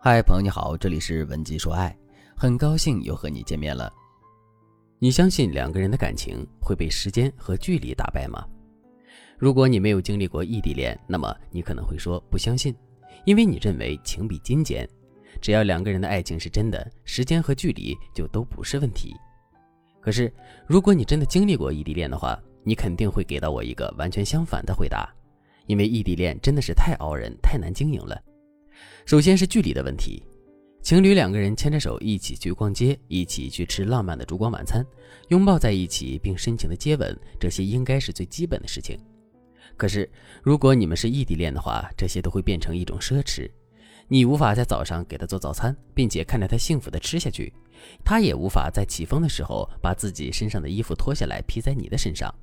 嗨，朋友你好，这里是文姬说爱，很高兴又和你见面了。你相信两个人的感情会被时间和距离打败吗？如果你没有经历过异地恋，那么你可能会说不相信，因为你认为情比金坚，只要两个人的爱情是真的，时间和距离就都不是问题。可是，如果你真的经历过异地恋的话，你肯定会给到我一个完全相反的回答，因为异地恋真的是太熬人、太难经营了。首先是距离的问题，情侣两个人牵着手一起去逛街，一起去吃浪漫的烛光晚餐，拥抱在一起并深情的接吻，这些应该是最基本的事情。可是，如果你们是异地恋的话，这些都会变成一种奢侈。你无法在早上给他做早餐，并且看着他幸福的吃下去，他也无法在起风的时候把自己身上的衣服脱下来披在你的身上。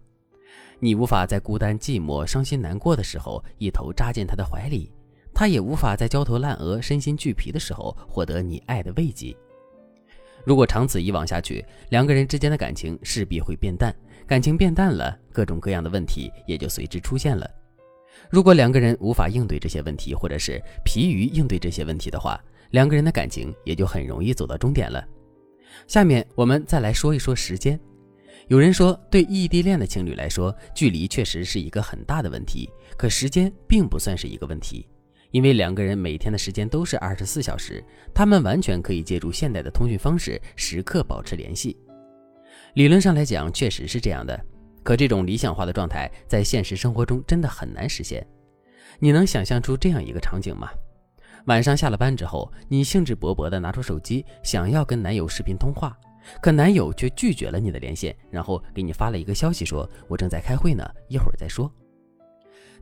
你无法在孤单、寂寞、伤心、难过的时候一头扎进他的怀里。他也无法在焦头烂额、身心俱疲的时候获得你爱的慰藉。如果长此以往下去，两个人之间的感情势必会变淡。感情变淡了，各种各样的问题也就随之出现了。如果两个人无法应对这些问题，或者是疲于应对这些问题的话，两个人的感情也就很容易走到终点了。下面我们再来说一说时间。有人说，对异地恋的情侣来说，距离确实是一个很大的问题，可时间并不算是一个问题。因为两个人每天的时间都是二十四小时，他们完全可以借助现代的通讯方式，时刻保持联系。理论上来讲，确实是这样的。可这种理想化的状态，在现实生活中真的很难实现。你能想象出这样一个场景吗？晚上下了班之后，你兴致勃勃地拿出手机，想要跟男友视频通话，可男友却拒绝了你的连线，然后给你发了一个消息，说：“我正在开会呢，一会儿再说。”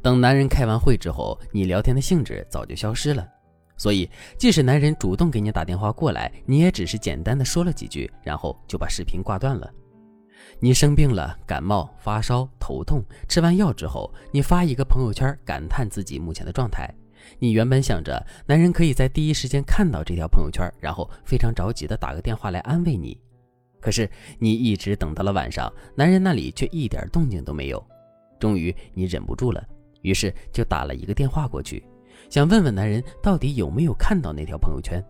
等男人开完会之后，你聊天的兴致早就消失了。所以，即使男人主动给你打电话过来，你也只是简单的说了几句，然后就把视频挂断了。你生病了，感冒、发烧、头痛，吃完药之后，你发一个朋友圈感叹自己目前的状态。你原本想着男人可以在第一时间看到这条朋友圈，然后非常着急的打个电话来安慰你。可是你一直等到了晚上，男人那里却一点动静都没有。终于，你忍不住了。于是就打了一个电话过去，想问问男人到底有没有看到那条朋友圈。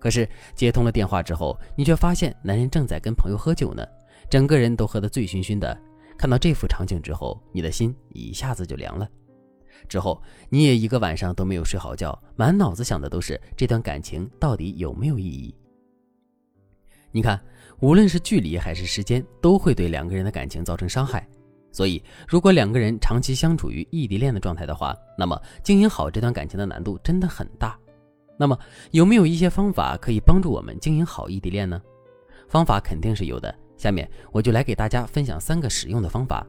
可是接通了电话之后，你却发现男人正在跟朋友喝酒呢，整个人都喝得醉醺醺的。看到这幅场景之后，你的心一下子就凉了。之后你也一个晚上都没有睡好觉，满脑子想的都是这段感情到底有没有意义。你看，无论是距离还是时间，都会对两个人的感情造成伤害。所以，如果两个人长期相处于异地恋的状态的话，那么经营好这段感情的难度真的很大。那么，有没有一些方法可以帮助我们经营好异地恋呢？方法肯定是有的。下面我就来给大家分享三个实用的方法。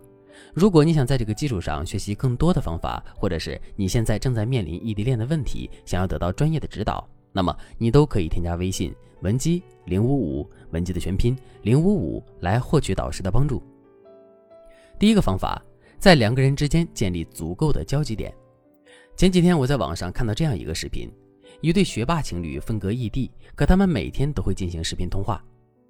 如果你想在这个基础上学习更多的方法，或者是你现在正在面临异地恋的问题，想要得到专业的指导，那么你都可以添加微信文姬零五五，文姬的全拼零五五，来获取导师的帮助。第一个方法，在两个人之间建立足够的交集点。前几天我在网上看到这样一个视频：一对学霸情侣分隔异地，可他们每天都会进行视频通话。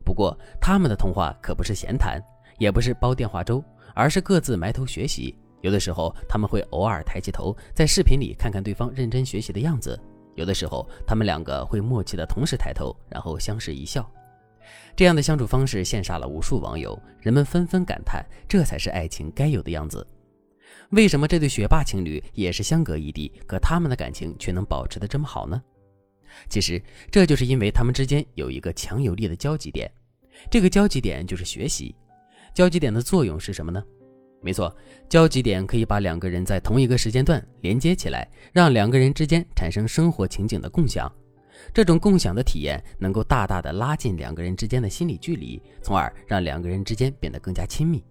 不过，他们的通话可不是闲谈，也不是煲电话粥，而是各自埋头学习。有的时候，他们会偶尔抬起头，在视频里看看对方认真学习的样子；有的时候，他们两个会默契的同时抬头，然后相视一笑。这样的相处方式羡煞了无数网友，人们纷纷感叹，这才是爱情该有的样子。为什么这对学霸情侣也是相隔异地，可他们的感情却能保持得这么好呢？其实这就是因为他们之间有一个强有力的交集点，这个交集点就是学习。交集点的作用是什么呢？没错，交集点可以把两个人在同一个时间段连接起来，让两个人之间产生生活情景的共享。这种共享的体验能够大大的拉近两个人之间的心理距离，从而让两个人之间变得更加亲密。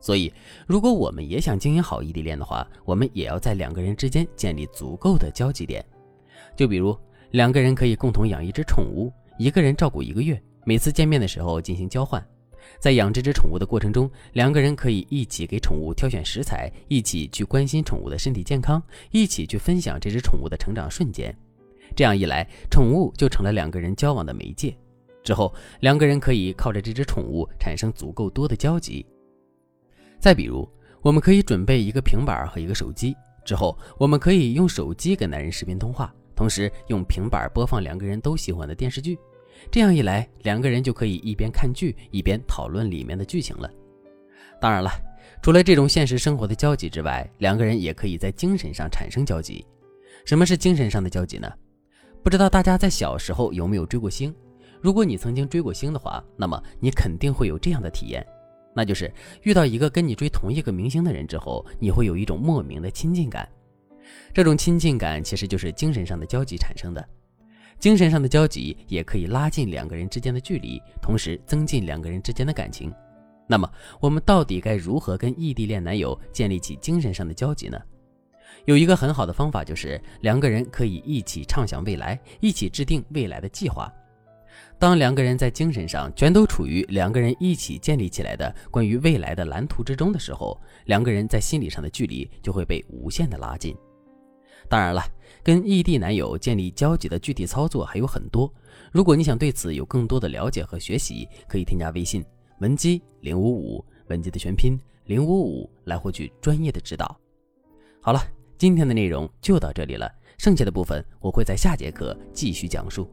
所以，如果我们也想经营好异地恋的话，我们也要在两个人之间建立足够的交集点。就比如，两个人可以共同养一只宠物，一个人照顾一个月，每次见面的时候进行交换。在养这只宠物的过程中，两个人可以一起给宠物挑选食材，一起去关心宠物的身体健康，一起去分享这只宠物的成长瞬间。这样一来，宠物就成了两个人交往的媒介。之后，两个人可以靠着这只宠物产生足够多的交集。再比如，我们可以准备一个平板和一个手机，之后我们可以用手机跟男人视频通话，同时用平板播放两个人都喜欢的电视剧。这样一来，两个人就可以一边看剧一边讨论里面的剧情了。当然了，除了这种现实生活的交集之外，两个人也可以在精神上产生交集。什么是精神上的交集呢？不知道大家在小时候有没有追过星？如果你曾经追过星的话，那么你肯定会有这样的体验，那就是遇到一个跟你追同一个明星的人之后，你会有一种莫名的亲近感。这种亲近感其实就是精神上的交集产生的。精神上的交集也可以拉近两个人之间的距离，同时增进两个人之间的感情。那么，我们到底该如何跟异地恋男友建立起精神上的交集呢？有一个很好的方法，就是两个人可以一起畅想未来，一起制定未来的计划。当两个人在精神上全都处于两个人一起建立起来的关于未来的蓝图之中的时候，两个人在心理上的距离就会被无限的拉近。当然了，跟异地男友建立交集的具体操作还有很多。如果你想对此有更多的了解和学习，可以添加微信文姬零五五，文姬的全拼零五五，来获取专业的指导。好了，今天的内容就到这里了，剩下的部分我会在下节课继续讲述。